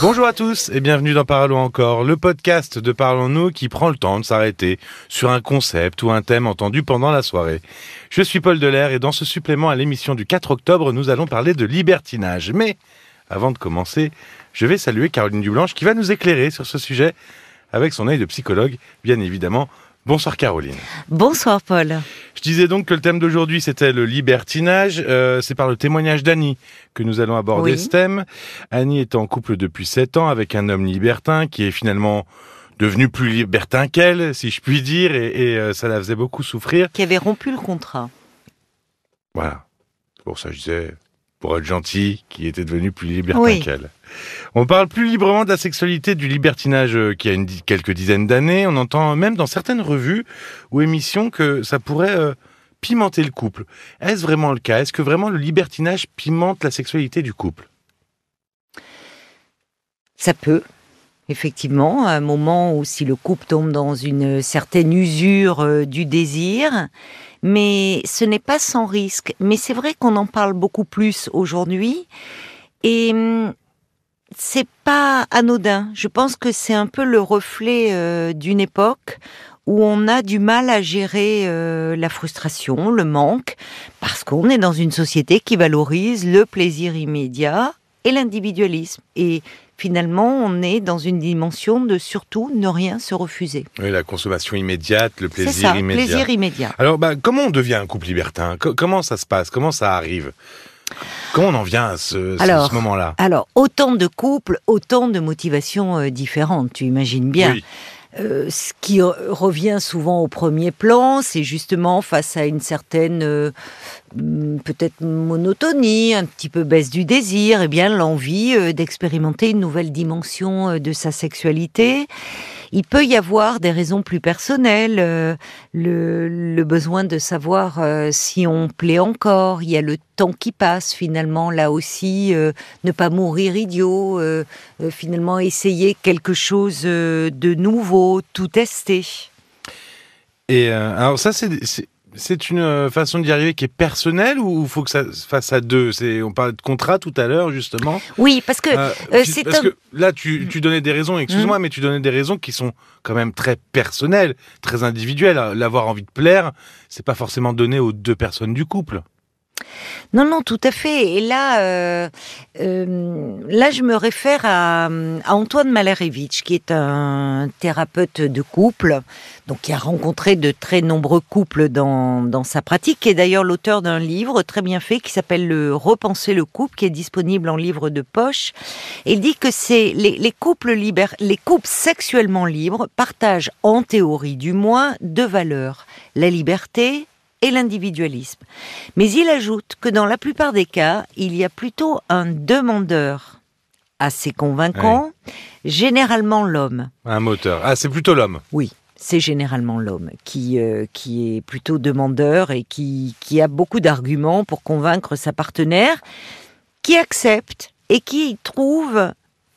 Bonjour à tous et bienvenue dans Parlons encore, le podcast de Parlons-nous qui prend le temps de s'arrêter sur un concept ou un thème entendu pendant la soirée. Je suis Paul Delair et dans ce supplément à l'émission du 4 octobre, nous allons parler de libertinage. Mais avant de commencer, je vais saluer Caroline Dublanche qui va nous éclairer sur ce sujet avec son œil de psychologue, bien évidemment. Bonsoir Caroline. Bonsoir Paul. Je disais donc que le thème d'aujourd'hui c'était le libertinage. Euh, c'est par le témoignage d'Annie que nous allons aborder Oui. ce thème. Annie est en couple depuis 7 ans avec un homme libertin qui est finalement devenu plus libertin qu'elle, si je puis dire, et, et, euh, ça la faisait beaucoup souffrir. Qui avait rompu le contrat. Voilà. Pour ça je disais, pour être gentil, qui était devenu plus libertin Oui. qu'elle. On parle plus librement de la sexualité, du libertinage euh, qui a une, quelques dizaines d'années. On entend même dans certaines revues ou émissions que ça pourrait euh, pimenter le couple. Est-ce vraiment le cas? Est-ce que vraiment le libertinage pimente la sexualité du couple? Ça peut, effectivement, un moment où si le couple tombe dans une certaine usure euh, du désir, mais ce n'est pas sans risque. Mais c'est vrai qu'on en parle beaucoup plus aujourd'hui et hum, c'est pas anodin. Je pense que c'est un peu le reflet euh, d'une époque où on a du mal à gérer euh, la frustration, le manque, parce qu'on est dans une société qui valorise le plaisir immédiat et l'individualisme. Et finalement, on est dans une dimension de surtout ne rien se refuser. Oui, la consommation immédiate, le plaisir ça, immédiat. plaisir immédiat. Alors, bah, comment on devient un couple libertin? Co- Comment ça se passe? Comment ça arrive? Comment on en vient à ce, ce moment-là? Alors, autant de couples, autant de motivations euh, différentes, tu imagines bien. Oui. Euh, ce qui revient souvent au premier plan, c'est justement face à une certaine euh, peut-être monotonie, un petit peu baisse du désir, et bien l'envie euh, d'expérimenter une nouvelle dimension de sa sexualité. Il peut y avoir des raisons plus personnelles, euh, le, besoin de savoir euh, si on plaît encore. Il y a le temps qui passe finalement là aussi, euh, ne pas mourir idiot, finalement essayer quelque chose de nouveau, tout tester. Et alors ça, c'est c'est- une euh, façon d'y arriver qui est personnelle ou il faut que ça se fasse à deux? C'est on parlait de contrat tout à l'heure justement. Oui, parce que Euh, euh, c'est parce un- que là, tu, tu donnais des raisons. Excuse-moi, mais tu donnais des raisons qui sont quand même très personnelles, très individuelles. L'avoir envie de plaire, c'est pas forcément donné aux deux personnes du couple. Non, non, tout à fait. Et là, euh, euh, là, je me réfère à, Antoine Malarevitch, qui est un thérapeute de couple, donc qui a rencontré de très nombreux couples dans, dans sa pratique, qui est d'ailleurs l'auteur d'un livre très bien fait qui s'appelle le Repenser le couple, qui est disponible en livre de poche. Et il dit que c'est les, les couples les couples sexuellement libres partagent, en théorie du moins, deux valeurs la liberté et l'individualisme. Mais il ajoute que dans la plupart des cas, il y a plutôt un demandeur assez convaincant, généralement l'homme. Un moteur. Ah, c'est plutôt l'homme. Oui, c'est généralement l'homme qui, euh, qui est plutôt demandeur et qui, qui a beaucoup d'arguments pour convaincre sa partenaire, qui accepte et qui trouve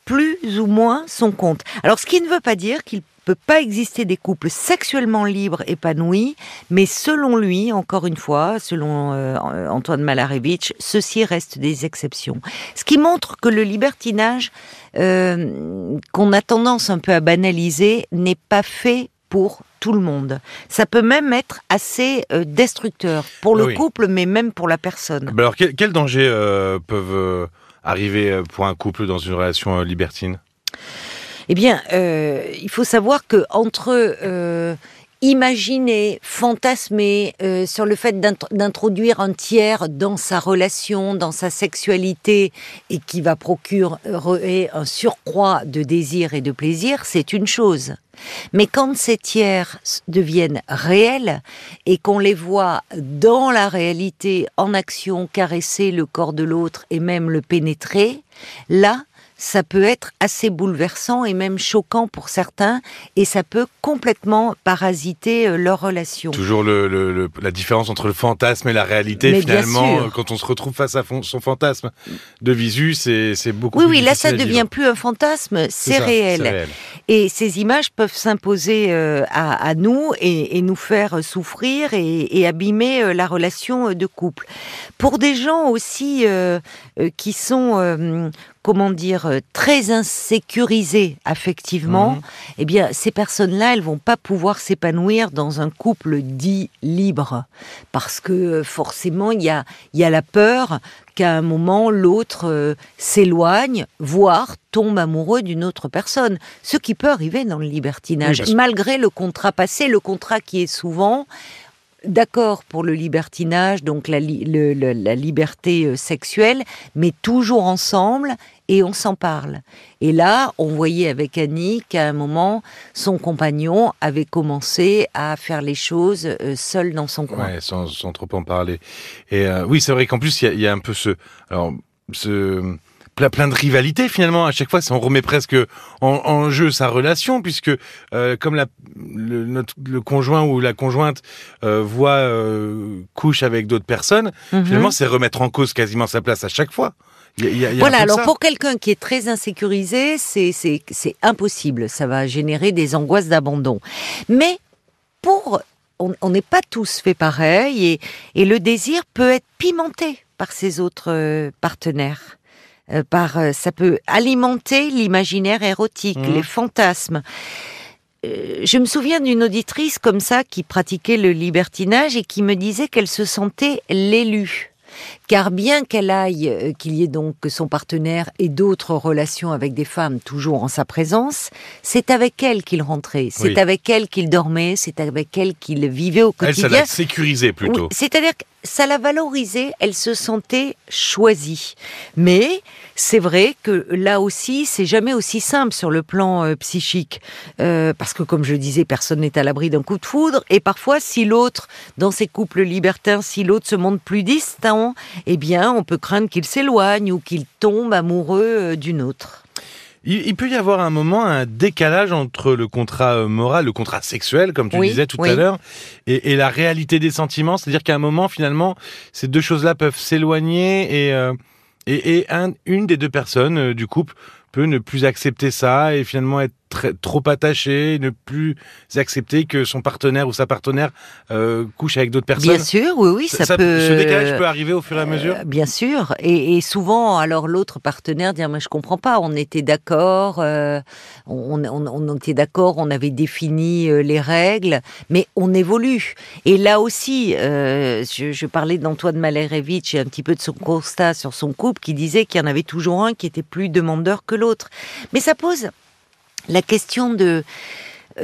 plus ou moins son compte. Alors, ce qui ne veut pas dire qu'il peut pas exister des couples sexuellement libres, épanouis, mais selon lui, encore une fois, selon euh, Antoine Malarevitch, ceci reste des exceptions. Ce qui montre que le libertinage, euh, qu'on a tendance un peu à banaliser, n'est pas fait pour tout le monde. Ça peut même être assez euh, destructeur pour le Oui. couple, mais même pour la personne. Bah alors, quels dangers euh, peuvent arriver pour un couple dans une relation libertine? Eh bien, euh, il faut savoir que entre euh, imaginer, fantasmer euh, sur le fait d'int- d'introduire un tiers dans sa relation, dans sa sexualité, et qui va procurer un surcroît de désir et de plaisir, c'est une chose. Mais quand ces tiers deviennent réels et qu'on les voit dans la réalité, en action, caresser le corps de l'autre et même le pénétrer, là, ça peut être assez bouleversant et même choquant pour certains, et ça peut complètement parasiter euh, leur relation. Toujours le, le- le- la différence entre le fantasme et la réalité, Mais finalement, euh, quand on se retrouve face à son fantasme de visu, c'est beaucoup Oui, plus oui, là, ça à devient plus un fantasme, c'est réel. Et ces images peuvent s'imposer euh, à, à nous et, et nous faire souffrir et, et abîmer euh, la relation euh, de couple. Pour des gens aussi euh, euh, qui sont euh, comment dire, euh, très insécurisées affectivement, eh bien, ces personnes-là, elles vont pas pouvoir s'épanouir dans un couple dit libre, parce que euh, forcément, il y a, y a la peur qu'à un moment, l'autre euh, s'éloigne, voire tombe amoureux d'une autre personne. Ce qui peut arriver dans le libertinage, Oui, malgré le contrat passé, le contrat qui est souvent d'accord pour le libertinage, donc la, liberté euh, sexuelle, mais toujours ensemble et on s'en parle. Et là, on voyait avec Annie qu'à un moment, son compagnon avait commencé à faire les choses euh, seul dans son coin. Ouais, sans, trop en parler. Et euh, oui, c'est vrai qu'en plus, il y y a un peu ce, alors, ce plein, plein de rivalité finalement. À chaque fois, ça on remet presque en, en jeu sa relation, puisque euh, comme la, le, notre, le conjoint ou la conjointe euh, voit euh, couche avec d'autres personnes, Mhm. finalement, c'est remettre en cause quasiment sa place à chaque fois. Il y a- il y a- il y a un Voilà, alors pour quelqu'un qui est très insécurisé, c'est impossible. Ça va générer des angoisses d'abandon. Mais pour. On n'est pas tous fait pareil et, et le désir peut être pimenté par ses autres partenaires. Euh, par, euh, ça peut alimenter l'imaginaire érotique, Mhm. les fantasmes. Euh, je me souviens d'une auditrice comme ça qui pratiquait le libertinage et qui me disait qu'elle se sentait l'élue. Car bien qu'elle aille, euh, qu'il y ait donc son partenaire et d'autres relations avec des femmes toujours en sa présence, c'est avec elle qu'il rentrait, c'est Oui. avec elle qu'il dormait, c'est avec elle qu'il vivait au Elle, ça quotidien. l'a sécurisé plutôt. Oui, C'est-à-dire que ça l'a valorisée, elle se sentait choisie. Mais c'est vrai que là aussi, c'est jamais aussi simple sur le plan euh, psychique. Euh, parce que, comme je disais, personne n'est à l'abri d'un coup de foudre. Et parfois, si l'autre, dans ces couples libertins, si l'autre se montre plus distant, eh bien, on peut craindre qu'il s'éloigne ou qu'il tombe amoureux euh, d'une autre. Il, peut y avoir un moment un décalage entre le contrat euh, moral, le contrat sexuel, comme tu Oui, disais tout oui. à l'heure, et, et la réalité des sentiments. C'est-à-dire qu'à un moment, finalement, ces deux choses-là peuvent s'éloigner et, euh, et, et un- une des deux personnes euh, du couple peut ne plus accepter ça et finalement être très- trop attaché, ne plus accepter que son partenaire ou sa partenaire euh, couche avec d'autres personnes. Bien sûr, oui, oui, ça, peut. Ce décalage peut arriver au fur et à mesure. Euh, bien sûr, et, et souvent, alors l'autre partenaire dit mais je comprends pas, on était d'accord, euh, on, on, on était d'accord, on avait défini les règles, mais on évolue. Et là aussi, je, je parlais d'Antoine Malérevitch et un petit peu de son constat sur son couple, qui disait qu'il y en avait toujours un qui était plus demandeur que l'autre. Mais ça pose la question de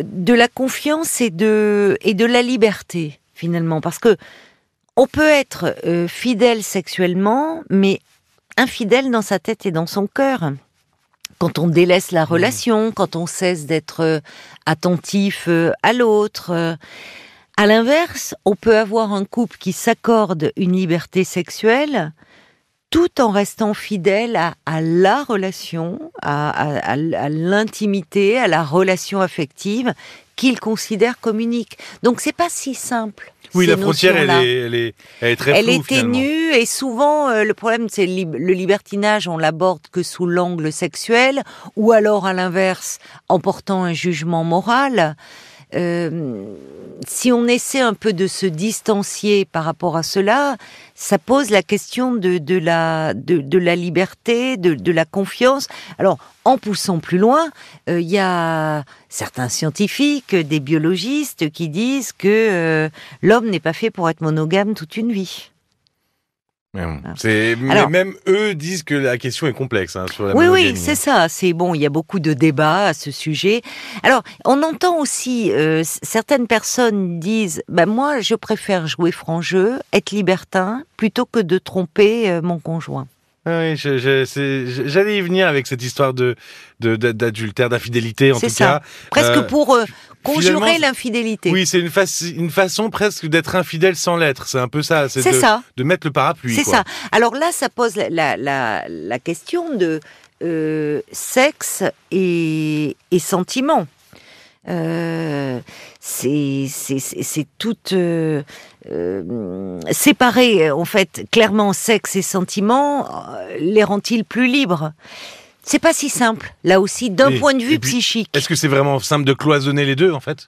de la confiance et de et de la liberté finalement, parce que on peut être euh, fidèle sexuellement, mais infidèle dans sa tête et dans son cœur. Quand on délaisse la relation, quand on cesse d'être euh, attentif euh, à l'autre. À l'inverse, on peut avoir un couple qui s'accorde une liberté sexuelle tout en restant fidèle à, à la relation, à, à- à- à l'intimité, à la relation affective qu'il considère comme unique. Donc c'est pas si simple. Oui, la frontière, elle est, elle est, elle est très elle floue, est ténue et souvent euh, le problème c'est le libertinage on l'aborde que sous l'angle sexuel ou alors à l'inverse en portant un jugement moral. Euh, si on essaie un peu de se distancier par rapport à cela, ça pose la question de, de la, de, de la liberté, de, de la confiance. Alors, en poussant plus loin, euh, il y a certains scientifiques, des biologistes qui disent que euh, l'homme n'est pas fait pour être monogame toute une vie. Mais bon, c'est- mais Alors- même eux disent que la question est complexe hein, sur la Oui, oui, c'est ça. C'est bon. Il y a beaucoup de débats à ce sujet. Alors, on entend aussi euh, certaines personnes disent, bah moi, je préfère jouer franc jeu, être libertin, plutôt que de tromper euh, mon conjoint. Ah Oui, je- je- j'allais y venir avec cette histoire de de- d'a- d'adultère, d'infidélité en tout ça. cas. Presque Euh, pour euh, conjurer l'infidélité. Oui, c'est une, façon presque d'être infidèle sans l'être. C'est un peu ça. c'est de, ça. de mettre le parapluie. C'est ça. Alors là, ça pose la, la, la, la question de euh, sexe et, et sentiment. Euh, c'est tout euh, euh, séparé en fait clairement sexe et sentiment euh, les rend-il plus libres? C'est pas si simple là aussi d'un point de vue puis, psychique Est-ce que c'est vraiment simple de cloisonner les deux en fait?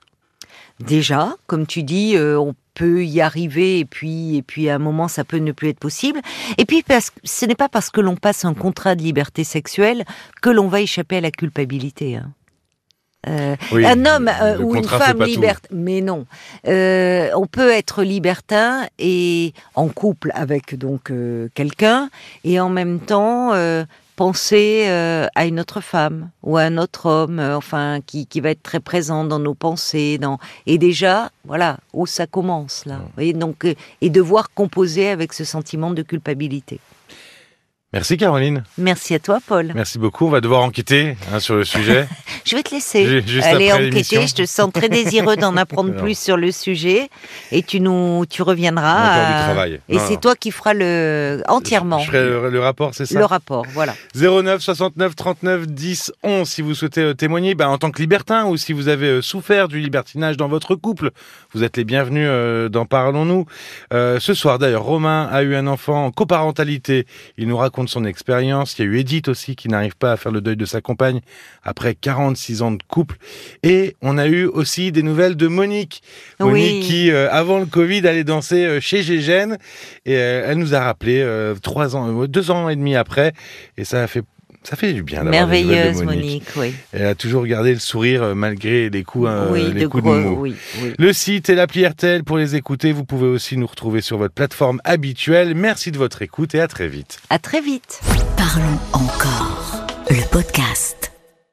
Déjà, comme tu dis, on peut y arriver et puis et puis à un moment ça peut ne plus être possible. Et puis parce que ce n'est pas parce que l'on passe un contrat de liberté sexuelle que l'on va échapper à la culpabilité. Hein. Euh, Oui, un homme euh, ou une femme libertin, mais non. Euh, on peut être libertin et en couple avec donc quelqu'un et en même temps penser à une autre femme ou à un autre homme, enfin qui, qui va être très présent dans nos pensées, dans et déjà voilà où ça commence là. Vous voyez, donc et devoir composer avec ce sentiment de culpabilité. Merci Caroline. Merci à toi, Paul. Merci beaucoup. On va devoir enquêter hein, sur le sujet. Je vais te laisser juste aller après enquêter. Je te sens très désireux d'en apprendre plus sur le sujet et tu nous, tu reviendras. Du à- travail. Et c'est toi qui feras le entièrement Je ferai le, le rapport, c'est ça le rapport. Voilà. 09 69 39 10 11 si vous souhaitez euh, témoigner ben, en tant que libertin ou si vous avez euh, souffert du libertinage dans votre couple. Vous êtes les bienvenus euh, dans Parlons-nous. Euh, ce soir d'ailleurs, Romain a eu un enfant en coparentalité. Il nous raconte son expérience. Il y a eu Edith aussi qui n'arrive pas à faire le deuil de sa compagne après 46 ans de couple. Et on a eu aussi des nouvelles de Monique. Monique Oui. qui, euh, avant le Covid, allait danser euh, chez Gégène. Et euh, elle nous a rappelé euh, trois ans, deux ans et demi après. Et ça a fait, ça fait du bien d'avoir des nouvelles de Merveilleuse, Monique. Monique. Oui. Elle a toujours gardé le sourire euh, malgré les coups, euh, oui, les de coups gros. de mots. oui, oui. Le site et l'appli RTL pour les écouter. Vous pouvez aussi nous retrouver sur votre plateforme habituelle. Merci de votre écoute et à très vite. À très vite. Parlons encore. Le podcast.